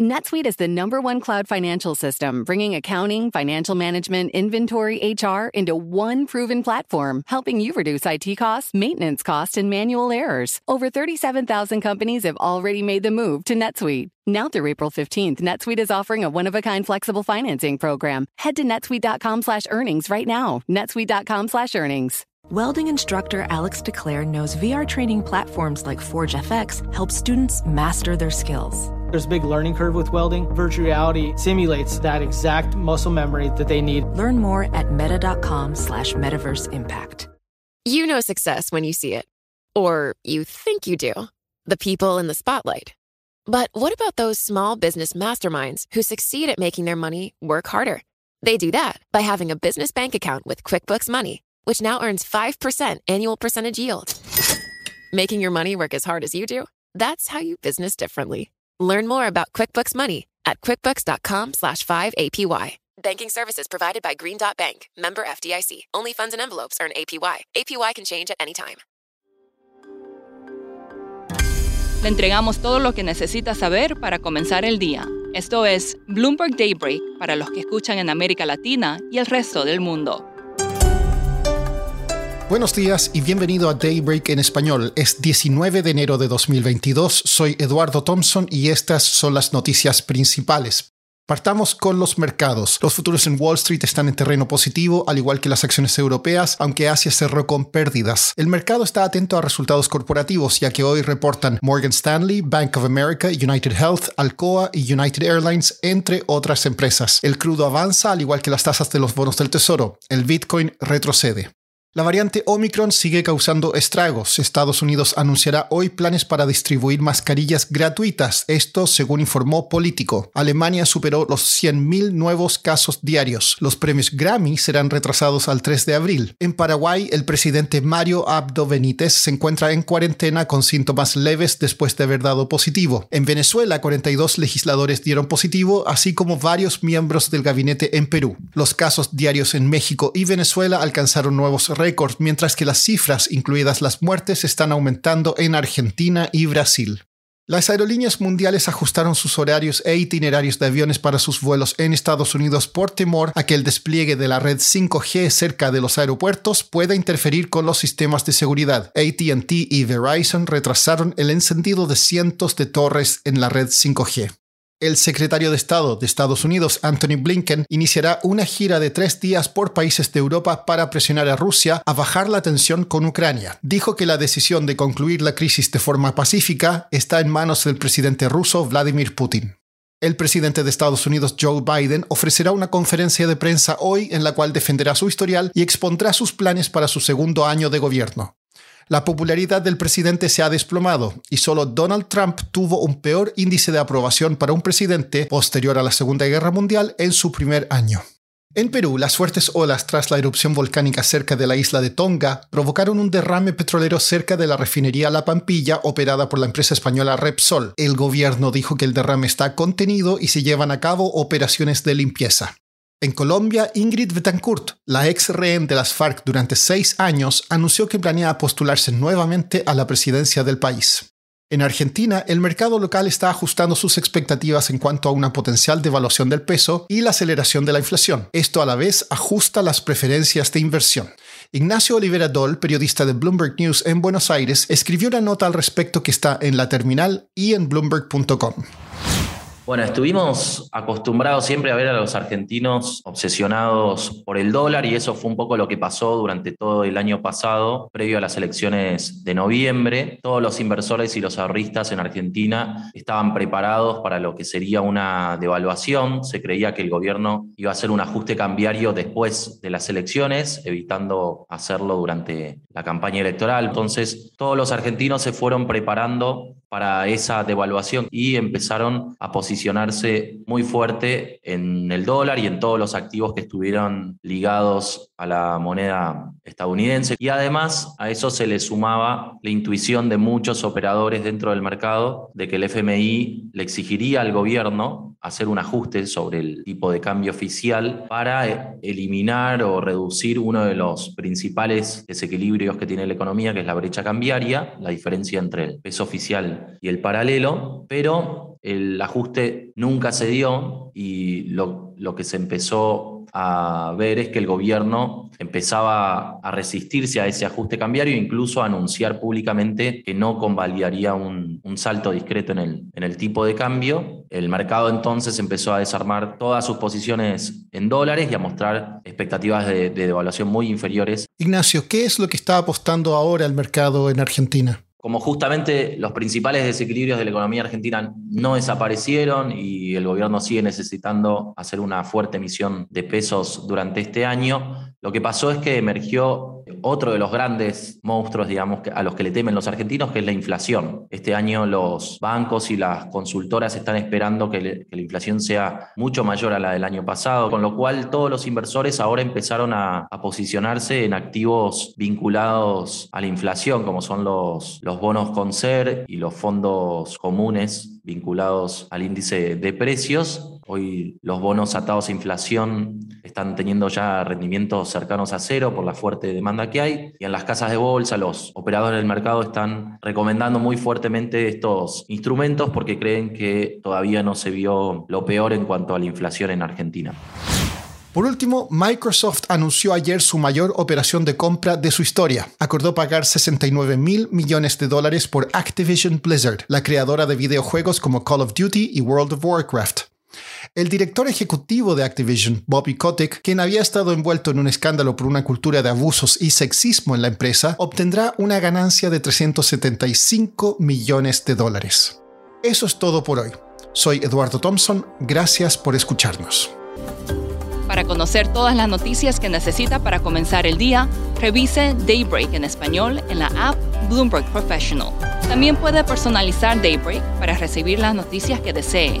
NetSuite is the number one cloud financial system, bringing accounting, financial management, inventory, HR into one proven platform, helping you reduce IT costs, maintenance costs, and manual errors. Over 37,000 companies have already made the move to NetSuite. Now through April 15th, NetSuite is offering a one-of-a-kind flexible financing program. Head to netsuite.com slash earnings right now. netsuite.com slash earnings. Welding instructor Alex DeClaire knows VR training platforms like Forge FX help students master their skills. There's a big learning curve with welding. Virtual reality simulates that exact muscle memory that they need. Learn more at meta.com slash metaverse impact. You know success when you see it. Or you think you do. The people in the spotlight. But what about those small business masterminds who succeed at making their money work harder? They do that by having a business bank account with QuickBooks Money, which now earns 5% annual percentage yield. Making your money work as hard as you do? That's how you business differently. Learn more about QuickBooks Money at quickbooks.com slash 5APY. Banking services provided by Green Dot Bank, member FDIC. Only funds and envelopes earn APY. APY can change at any time. Le entregamos todo lo que necesita saber para comenzar el día. Esto es Bloomberg Daybreak para los que escuchan en América Latina y el resto del mundo. Buenos días y bienvenido a Daybreak en español. Es 19 de enero de 2022. Soy Eduardo Thompson y estas son las noticias principales. Partamos con los mercados. Los futuros en Wall Street están en terreno positivo, al igual que las acciones europeas, aunque Asia cerró con pérdidas. El mercado está atento a resultados corporativos, ya que hoy reportan Morgan Stanley, Bank of America, United Health, Alcoa y United Airlines, entre otras empresas. El crudo avanza, al igual que las tasas de los bonos del tesoro. El Bitcoin retrocede. La variante Omicron sigue causando estragos. Estados Unidos anunciará hoy planes para distribuir mascarillas gratuitas, esto según informó Político. Alemania superó los 100.000 nuevos casos diarios. Los premios Grammy serán retrasados al 3 de abril. En Paraguay, el presidente Mario Abdo Benítez se encuentra en cuarentena con síntomas leves después de haber dado positivo. En Venezuela, 42 legisladores dieron positivo, así como varios miembros del gabinete en Perú. Los casos diarios en México y Venezuela alcanzaron nuevos récord, mientras que las cifras, incluidas las muertes, están aumentando en Argentina y Brasil. Las aerolíneas mundiales ajustaron sus horarios e itinerarios de aviones para sus vuelos en Estados Unidos por temor a que el despliegue de la red 5G cerca de los aeropuertos pueda interferir con los sistemas de seguridad. ATT y Verizon retrasaron el encendido de cientos de torres en la red 5G. El secretario de Estado de Estados Unidos, Anthony Blinken, iniciará una gira de tres días por países de Europa para presionar a Rusia a bajar la tensión con Ucrania. Dijo que la decisión de concluir la crisis de forma pacífica está en manos del presidente ruso Vladimir Putin. El presidente de Estados Unidos, Joe Biden, ofrecerá una conferencia de prensa hoy en la cual defenderá su historial y expondrá sus planes para su segundo año de gobierno. La popularidad del presidente se ha desplomado y solo Donald Trump tuvo un peor índice de aprobación para un presidente posterior a la Segunda Guerra Mundial en su primer año. En Perú, las fuertes olas tras la erupción volcánica cerca de la isla de Tonga provocaron un derrame petrolero cerca de la refinería La Pampilla operada por la empresa española Repsol. El gobierno dijo que el derrame está contenido y se llevan a cabo operaciones de limpieza. En Colombia, Ingrid Betancourt, la ex rehén de las FARC durante seis años, anunció que planea postularse nuevamente a la presidencia del país. En Argentina, el mercado local está ajustando sus expectativas en cuanto a una potencial devaluación del peso y la aceleración de la inflación. Esto a la vez ajusta las preferencias de inversión. Ignacio Olivera Doll, periodista de Bloomberg News en Buenos Aires, escribió una nota al respecto que está en la terminal y en bloomberg.com. Bueno, estuvimos acostumbrados siempre a ver a los argentinos obsesionados por el dólar y eso fue un poco lo que pasó durante todo el año pasado, previo a las elecciones de noviembre. Todos los inversores y los ahorristas en Argentina estaban preparados para lo que sería una devaluación. Se creía que el gobierno iba a hacer un ajuste cambiario después de las elecciones, evitando hacerlo durante la campaña electoral. Entonces, todos los argentinos se fueron preparando para esa devaluación y empezaron a posicionarse muy fuerte en el dólar y en todos los activos que estuvieron ligados a la moneda estadounidense. Y además a eso se le sumaba la intuición de muchos operadores dentro del mercado de que el FMI le exigiría al gobierno hacer un ajuste sobre el tipo de cambio oficial para eh, eliminar o reducir uno de los principales desequilibrios que tiene la economía, que es la brecha cambiaria, la diferencia entre el peso oficial y el paralelo, pero el ajuste nunca se dio y lo, que se empezó a ver es que el gobierno empezaba a resistirse a ese ajuste cambiario e incluso a anunciar públicamente que no convalidaría un, salto discreto en el tipo de cambio. El mercado entonces empezó a desarmar todas sus posiciones en dólares y a mostrar expectativas de, de devaluación muy inferiores. Ignacio, ¿qué es lo que está apostando ahora el mercado en Argentina? como justamente los principales desequilibrios de la economía argentina no desaparecieron y el gobierno sigue necesitando hacer una fuerte emisión de pesos durante este año, lo que pasó es que emergió otro de los grandes monstruos, digamos, a los que le temen los argentinos, que es la inflación. Este año los bancos y las consultoras están esperando que, la inflación sea mucho mayor a la del año pasado, con lo cual todos los inversores ahora empezaron a, posicionarse en activos vinculados a la inflación, como son los, los bonos CONCER y los fondos comunes vinculados al índice de precios. Hoy los bonos atados a inflación están teniendo ya rendimientos cercanos a cero por la fuerte demanda que hay. Y en las casas de bolsa, los operadores del mercado están recomendando muy fuertemente estos instrumentos porque creen que todavía no se vio lo peor en cuanto a la inflación en Argentina. Por último, Microsoft anunció ayer su mayor operación de compra de su historia. Acordó pagar 69 mil millones de dólares por Activision Blizzard, la creadora de videojuegos como Call of Duty y World of Warcraft. El director ejecutivo de Activision, Bobby Kotick, quien había estado envuelto en un escándalo por una cultura de abusos y sexismo en la empresa, obtendrá una ganancia de 375 millones de dólares. Eso es todo por hoy. Soy Eduardo Thompson, gracias por escucharnos. Para conocer todas las noticias que necesita para comenzar el día, revise Daybreak en español en la app Bloomberg Professional. También puede personalizar Daybreak para recibir las noticias que desee.